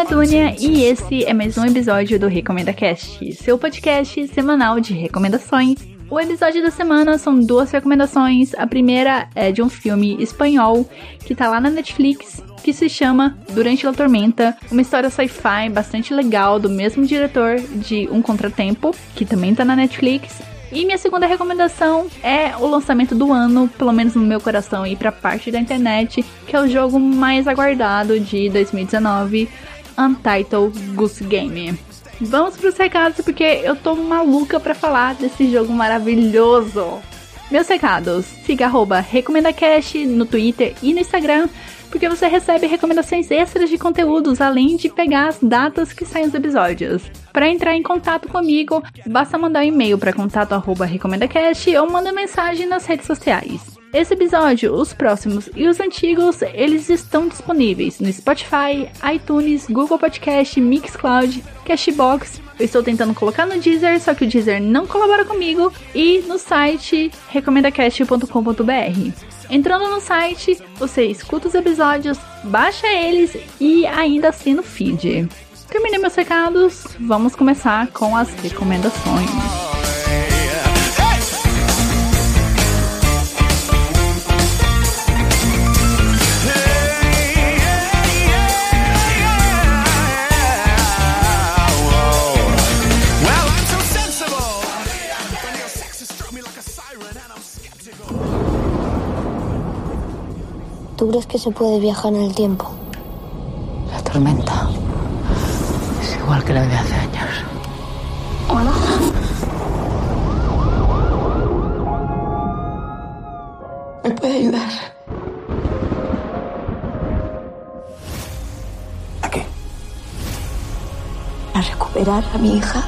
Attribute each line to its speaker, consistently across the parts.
Speaker 1: Nome Dunia e esse é mais um episódio do Recomenda Cast, seu podcast semanal de recomendações. O episódio da semana são duas recomendações. A primeira é de um filme espanhol que tá lá na Netflix, que se chama Durante a Tormenta, uma história sci-fi bastante legal do mesmo diretor de Um Contratempo, que também tá na Netflix. E minha segunda recomendação é o lançamento do ano, pelo menos no meu coração e pra parte da internet, que é o jogo mais aguardado de 2019, Untitled Goose Game. Vamos pros recados porque eu tô maluca pra falar desse jogo maravilhoso. Meus recados, siga arroba RecomendaCast no Twitter e no Instagram porque você recebe recomendações extras de conteúdos, além de pegar as datas que saem os episódios. Para entrar em contato comigo, basta mandar um e-mail para contato@recomendacast ou manda mensagem nas redes sociais. Esse episódio, os próximos e os antigos, eles estão disponíveis no Spotify, iTunes, Google Podcast, Mixcloud, Cashbox. Eu estou tentando colocar no Deezer, só que o Deezer não colabora comigo e no site recomendacast.com.br. Entrando no site, você escuta os episódios, baixa eles e ainda assina o feed. Terminei meus recados, vamos começar com as recomendações.
Speaker 2: Crees que se puede viajar en el tiempo?
Speaker 3: La tormenta es igual que la de hace años.
Speaker 2: Hola.
Speaker 3: ¿Me puede ayudar?
Speaker 2: ¿A qué? A recuperar a mi hija.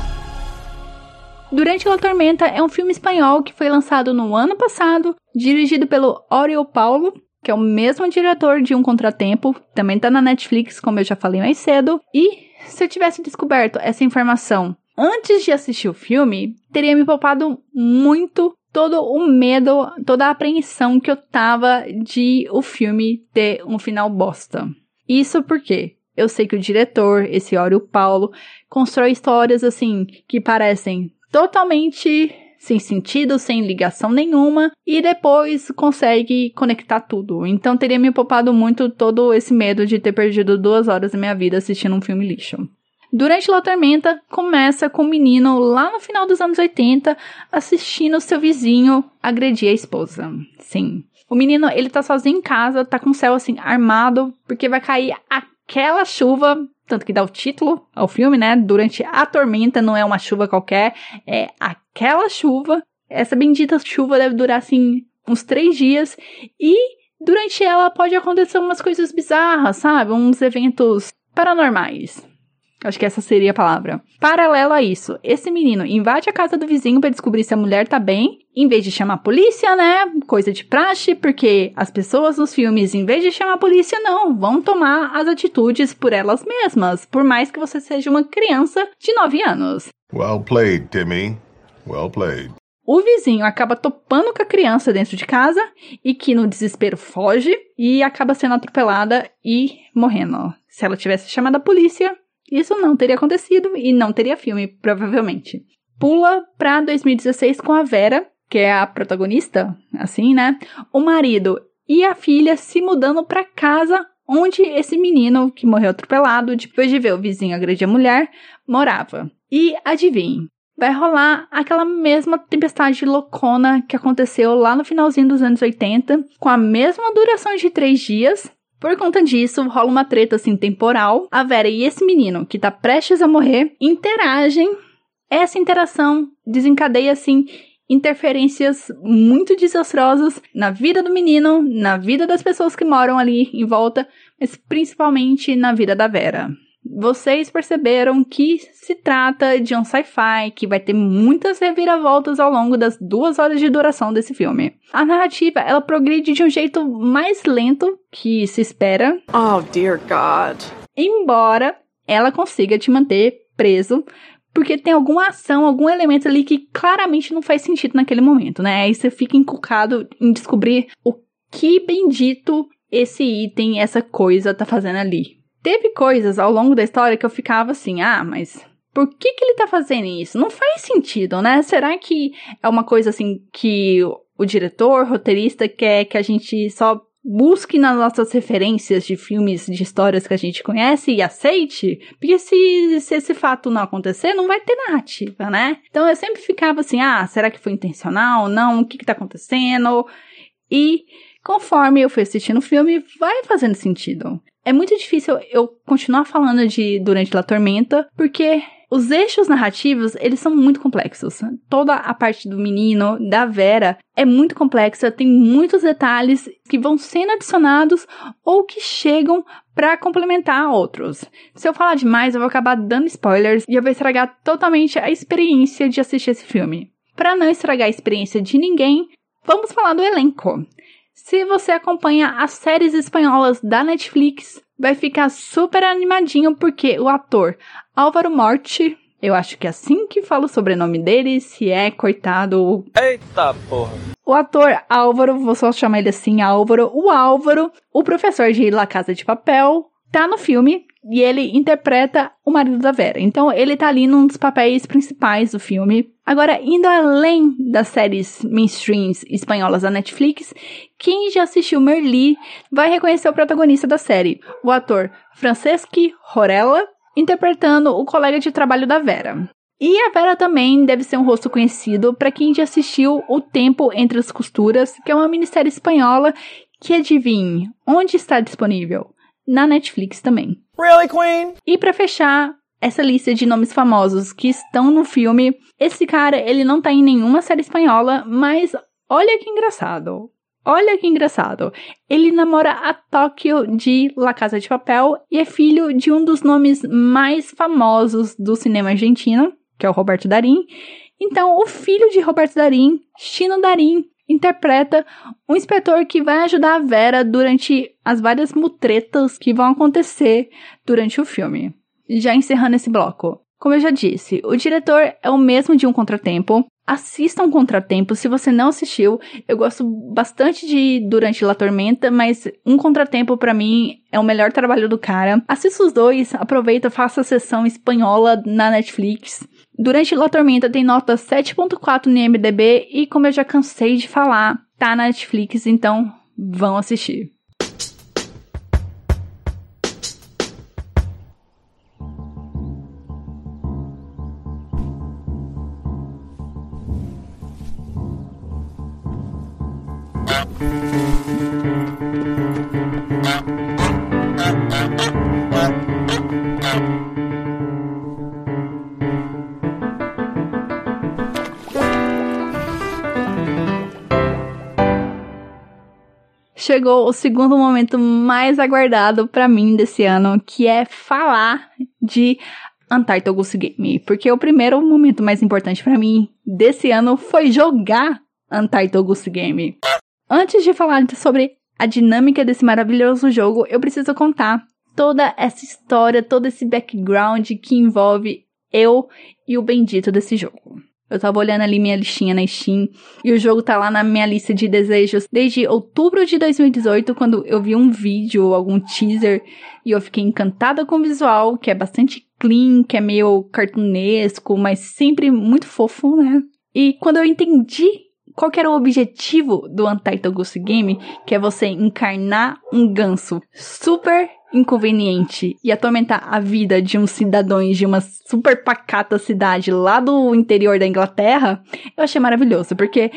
Speaker 1: Durante a Tormenta é um filme espanhol que foi lançado no ano passado, dirigido pelo Oriol Paulo, que é o mesmo diretor de Um Contratempo, também tá na Netflix, como eu já falei mais cedo. E se eu tivesse descoberto essa informação antes de assistir o filme, teria me poupado muito todo o medo, toda a apreensão que eu tava de o filme ter um final bosta. Isso porque eu sei que o diretor, esse Ório Paulo, constrói histórias assim que parecem totalmente sem sentido, sem ligação nenhuma, e depois consegue conectar tudo. Então teria me poupado muito todo esse medo de ter perdido duas horas da minha vida assistindo um filme lixo. Durante La Tormenta, começa com o um menino lá no final dos anos 80 assistindo seu vizinho agredir a esposa. Sim. O menino, ele tá sozinho em casa, tá com o céu assim armado, porque vai cair aquela chuva tanto que dá o título ao filme, né? Durante a tormenta, não é uma chuva qualquer, é aquela chuva. Essa bendita chuva deve durar assim uns três dias e durante ela pode acontecer umas coisas bizarras, sabe? Uns eventos paranormais. Acho que essa seria a palavra. Paralelo a isso, esse menino invade a casa do vizinho para descobrir se a mulher tá bem, em vez de chamar a polícia, né? Coisa de praxe, porque as pessoas nos filmes, em vez de chamar a polícia, não, vão tomar as atitudes por elas mesmas, por mais que você seja uma criança de 9 anos.
Speaker 4: Well played, Timmy. Well played.
Speaker 1: O vizinho acaba topando com a criança dentro de casa e que no desespero foge e acaba sendo atropelada e morrendo. Se ela tivesse chamado a polícia, isso não teria acontecido e não teria filme, provavelmente. Pula pra 2016 com a Vera, que é a protagonista, assim, né? O marido e a filha se mudando pra casa onde esse menino que morreu atropelado depois de ver o vizinho agredir a mulher morava. E adivinhe, vai rolar aquela mesma tempestade loucona que aconteceu lá no finalzinho dos anos 80, com a mesma duração de três dias, por conta disso, rola uma treta assim temporal. A Vera e esse menino, que tá prestes a morrer, interagem. Essa interação desencadeia assim interferências muito desastrosas na vida do menino, na vida das pessoas que moram ali em volta, mas principalmente na vida da Vera vocês perceberam que se trata de um sci-fi que vai ter muitas reviravoltas ao longo das duas horas de duração desse filme. A narrativa ela progride de um jeito mais lento que se espera.
Speaker 3: Oh dear God.
Speaker 1: Embora ela consiga te manter preso porque tem alguma ação, algum elemento ali que claramente não faz sentido naquele momento, né? Aí você fica encucado em descobrir o que bendito esse item, essa coisa tá fazendo ali. Teve coisas ao longo da história que eu ficava assim, ah, mas por que, que ele tá fazendo isso? Não faz sentido, né? Será que é uma coisa assim que o diretor, roteirista quer que a gente só busque nas nossas referências de filmes, de histórias que a gente conhece e aceite? Porque se, se esse fato não acontecer, não vai ter narrativa, né? Então eu sempre ficava assim, ah, será que foi intencional? Não, o que que tá acontecendo? E conforme eu fui assistindo o filme, vai fazendo sentido. É muito difícil eu continuar falando de Durante a Tormenta, porque os eixos narrativos, eles são muito complexos. Toda a parte do menino, da Vera, é muito complexa, tem muitos detalhes que vão sendo adicionados ou que chegam para complementar outros. Se eu falar demais, eu vou acabar dando spoilers e eu vou estragar totalmente a experiência de assistir esse filme. Para não estragar a experiência de ninguém, vamos falar do elenco. Se você acompanha as séries espanholas da Netflix, vai ficar super animadinho porque o ator Álvaro Morte, eu acho que é assim que fala o sobrenome dele, se é coitado.
Speaker 5: Eita porra!
Speaker 1: O ator Álvaro, vou só chamar ele assim, Álvaro. O Álvaro, o professor de La Casa de Papel, tá no filme e ele interpreta o marido da Vera. Então ele tá ali num dos papéis principais do filme. Agora, indo além das séries mainstreams espanholas da Netflix, quem já assistiu Merli vai reconhecer o protagonista da série, o ator Franceschi Horella, interpretando o colega de trabalho da Vera. E a Vera também deve ser um rosto conhecido para quem já assistiu O Tempo Entre as Costuras, que é uma minissérie espanhola que adivinhe onde está disponível? Na Netflix também.
Speaker 5: Really, Queen?
Speaker 1: E para fechar essa lista de nomes famosos que estão no filme, esse cara, ele não tá em nenhuma série espanhola, mas olha que engraçado. Olha que engraçado. Ele namora a Tóquio de La Casa de Papel e é filho de um dos nomes mais famosos do cinema argentino, que é o Roberto Darim. Então, o filho de Roberto Darim, Chino Darim, interpreta um inspetor que vai ajudar a Vera durante as várias mutretas que vão acontecer durante o filme. Já encerrando esse bloco. Como eu já disse, o diretor é o mesmo de Um Contratempo, Assista um Contratempo, se você não assistiu. Eu gosto bastante de Durante La Tormenta, mas Um Contratempo para mim é o melhor trabalho do cara. Assista os dois, aproveita, faça a sessão espanhola na Netflix. Durante La Tormenta tem nota 7.4 no IMDb e como eu já cansei de falar, tá na Netflix, então vão assistir. Chegou o segundo momento mais aguardado para mim desse ano, que é falar de Untitled Goose Game, porque o primeiro momento mais importante para mim desse ano foi jogar Untitled Goose Game. Antes de falar sobre a dinâmica desse maravilhoso jogo, eu preciso contar toda essa história, todo esse background que envolve eu e o bendito desse jogo. Eu tava olhando ali minha listinha na Steam e o jogo tá lá na minha lista de desejos desde outubro de 2018, quando eu vi um vídeo ou algum teaser e eu fiquei encantada com o visual, que é bastante clean, que é meio cartunesco, mas sempre muito fofo, né? E quando eu entendi qual era o objetivo do Untitled Goose Game, que é você encarnar um ganso super inconveniente e atormentar a vida de uns cidadãos de uma super pacata cidade lá do interior da Inglaterra, eu achei maravilhoso, porque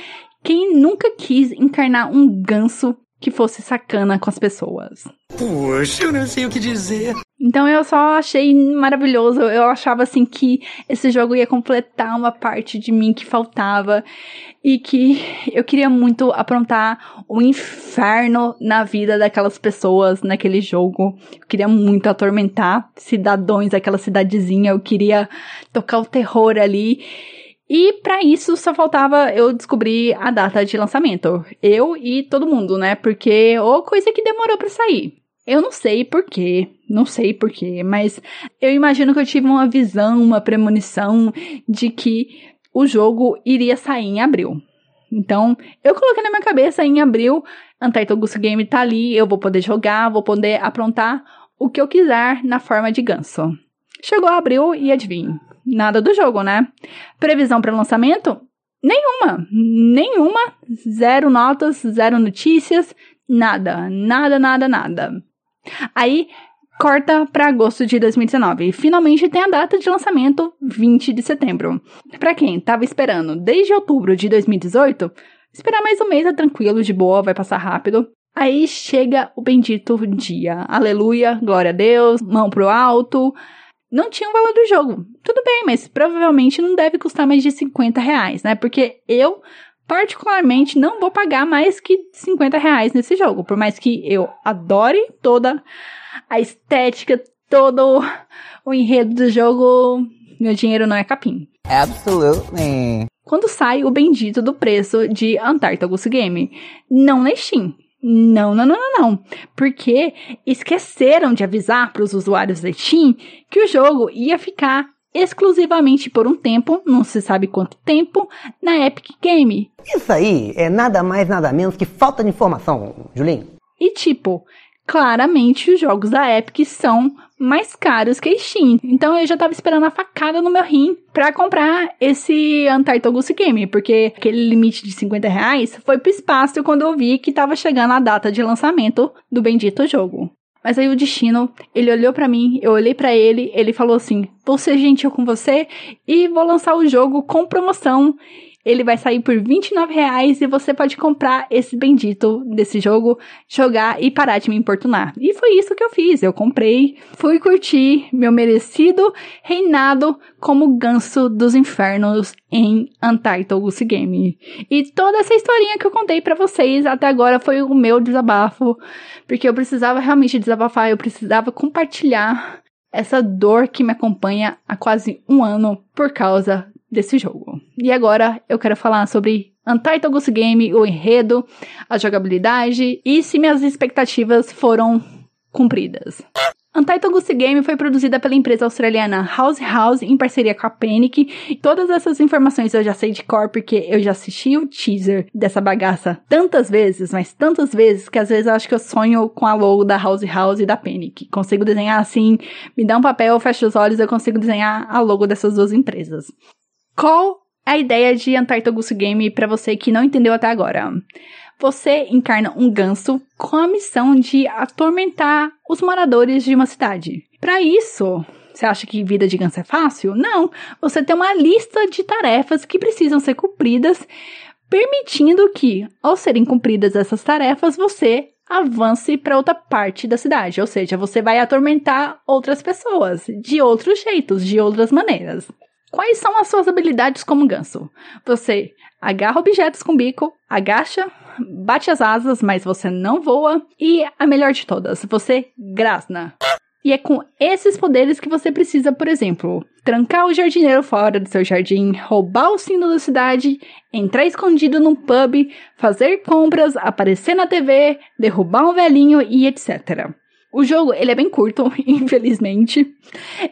Speaker 1: quem nunca quis encarnar um ganso que fosse sacana com as pessoas?
Speaker 5: Poxa, eu não sei o que dizer.
Speaker 1: Então eu só achei maravilhoso. Eu achava assim que esse jogo ia completar uma parte de mim que faltava e que eu queria muito aprontar o um inferno na vida daquelas pessoas naquele jogo. Eu queria muito atormentar cidadãos daquela cidadezinha. Eu queria tocar o terror ali. E para isso só faltava eu descobrir a data de lançamento. Eu e todo mundo, né? Porque ou coisa que demorou para sair. Eu não sei porquê, não sei porquê, mas eu imagino que eu tive uma visão, uma premonição de que o jogo iria sair em abril. Então, eu coloquei na minha cabeça em abril, Untitled Goose Game tá ali, eu vou poder jogar, vou poder aprontar o que eu quiser na forma de ganso. Chegou abril e adivinhe, nada do jogo, né? Previsão para lançamento? Nenhuma, nenhuma, zero notas, zero notícias, nada, nada, nada, nada. Aí corta para agosto de 2019 e finalmente tem a data de lançamento 20 de setembro. Para quem tava esperando desde outubro de 2018, esperar mais um mês é tranquilo, de boa, vai passar rápido. Aí chega o bendito dia. Aleluia, glória a Deus, mão pro alto. Não tinha o valor do jogo. Tudo bem, mas provavelmente não deve custar mais de 50 reais, né? Porque eu, particularmente, não vou pagar mais que 50 reais nesse jogo. Por mais que eu adore toda a estética, todo o enredo do jogo, meu dinheiro não é capim.
Speaker 3: Absolutely.
Speaker 1: Quando sai o bendito do preço de Antarctica Game? Não na Steam. Não, não, não, não, não. Porque esqueceram de avisar para os usuários da Steam que o jogo ia ficar exclusivamente por um tempo, não se sabe quanto tempo, na Epic Game.
Speaker 6: Isso aí é nada mais, nada menos que falta de informação, Julinho.
Speaker 1: E tipo, claramente os jogos da Epic são mais caros que a Steam. Então eu já tava esperando a facada no meu rim pra comprar esse Goose Game, porque aquele limite de 50 reais foi pro espaço quando eu vi que tava chegando a data de lançamento do bendito jogo. Mas aí o destino, ele olhou para mim, eu olhei para ele, ele falou assim: "Vou ser gentil com você e vou lançar o jogo com promoção ele vai sair por 29 reais e você pode comprar esse bendito desse jogo, jogar e parar de me importunar. E foi isso que eu fiz. Eu comprei, fui curtir meu merecido reinado como ganso dos infernos em Untitled Goose Game. E toda essa historinha que eu contei para vocês até agora foi o meu desabafo, porque eu precisava realmente desabafar, eu precisava compartilhar essa dor que me acompanha há quase um ano por causa desse jogo. E agora eu quero falar sobre Untitled Goose Game, o enredo, a jogabilidade e se minhas expectativas foram cumpridas. Untitled Goose Game foi produzida pela empresa australiana House House em parceria com a Panic. Todas essas informações eu já sei de cor porque eu já assisti o teaser dessa bagaça tantas vezes, mas tantas vezes que às vezes eu acho que eu sonho com a logo da House House e da Panic. Consigo desenhar assim, me dá um papel, fecho os olhos, eu consigo desenhar a logo dessas duas empresas. Qual a ideia de Goose Game para você que não entendeu até agora? Você encarna um ganso com a missão de atormentar os moradores de uma cidade. Para isso, você acha que vida de ganso é fácil? Não. Você tem uma lista de tarefas que precisam ser cumpridas, permitindo que, ao serem cumpridas essas tarefas, você avance para outra parte da cidade. Ou seja, você vai atormentar outras pessoas de outros jeitos, de outras maneiras. Quais são as suas habilidades como ganso? Você agarra objetos com bico, agacha, bate as asas, mas você não voa. E a melhor de todas, você grasna. E é com esses poderes que você precisa, por exemplo, trancar o jardineiro fora do seu jardim, roubar o sino da cidade, entrar escondido num pub, fazer compras, aparecer na TV, derrubar um velhinho e etc. O jogo, ele é bem curto, infelizmente.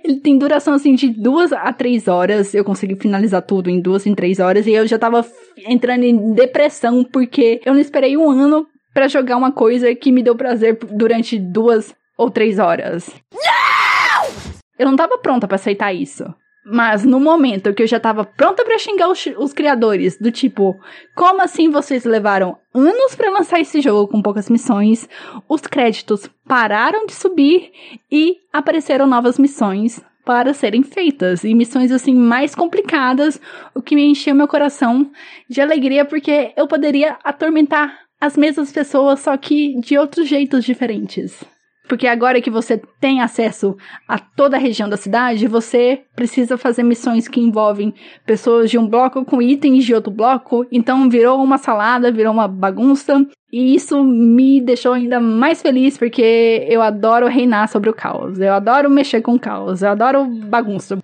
Speaker 1: Ele tem duração, assim, de duas a três horas. Eu consegui finalizar tudo em duas, em três horas. E eu já tava entrando em depressão, porque eu não esperei um ano para jogar uma coisa que me deu prazer durante duas ou três horas. Não! Eu não tava pronta para aceitar isso. Mas no momento que eu já tava pronta para xingar os, os, criadores, do tipo, como assim vocês levaram anos para lançar esse jogo com poucas missões, os créditos pararam de subir e apareceram novas missões para serem feitas, e missões assim mais complicadas, o que me encheu meu coração de alegria porque eu poderia atormentar as mesmas pessoas, só que de outros jeitos diferentes. Porque agora que você tem acesso a toda a região da cidade, você precisa fazer missões que envolvem pessoas de um bloco com itens de outro bloco. Então virou uma salada, virou uma bagunça. E isso me deixou ainda mais feliz porque eu adoro reinar sobre o caos. Eu adoro mexer com o caos. Eu adoro bagunça.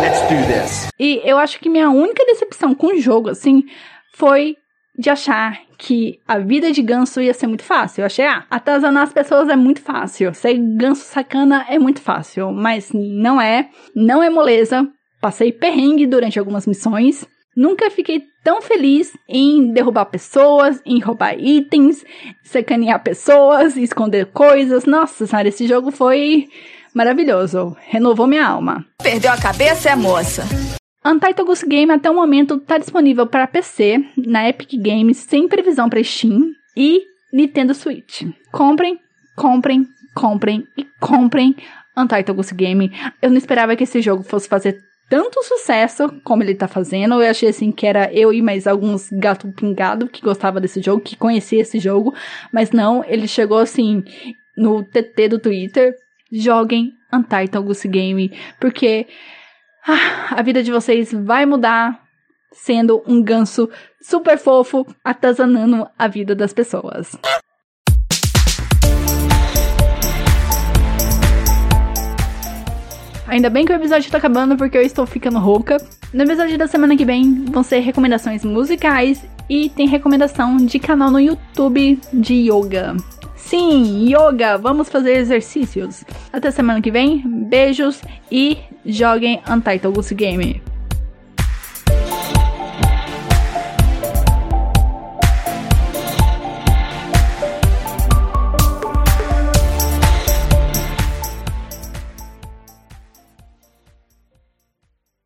Speaker 5: Let's do this.
Speaker 1: E eu acho que minha única decepção com o jogo, assim, foi de achar que a vida de ganso ia ser muito fácil. Eu achei, ah, atazanar as pessoas é muito fácil. Ser ganso sacana é muito fácil. Mas não é. Não é moleza. Passei perrengue durante algumas missões. Nunca fiquei tão feliz em derrubar pessoas, em roubar itens, sacanear pessoas, esconder coisas. Nossa senhora, esse jogo foi maravilhoso. Renovou minha alma.
Speaker 7: Perdeu a cabeça, é moça.
Speaker 1: Untitled Game até o momento está disponível para PC, na Epic Games, sem previsão para Steam e Nintendo Switch. Comprem, comprem, comprem e comprem Untitled Game. Eu não esperava que esse jogo fosse fazer tanto sucesso como ele tá fazendo. Eu achei assim que era eu e mais alguns gato pingado que gostava desse jogo, que conhecia esse jogo, mas não, ele chegou assim no TT do Twitter. Joguem Untitled Goose Game, porque ah, a vida de vocês vai mudar sendo um ganso super fofo atazanando a vida das pessoas. Ainda bem que o episódio tá acabando porque eu estou ficando rouca. No episódio da semana que vem vão ser recomendações musicais e tem recomendação de canal no YouTube de yoga. Sim, yoga! Vamos fazer exercícios. Até semana que vem, beijos e joguem Untitled Game.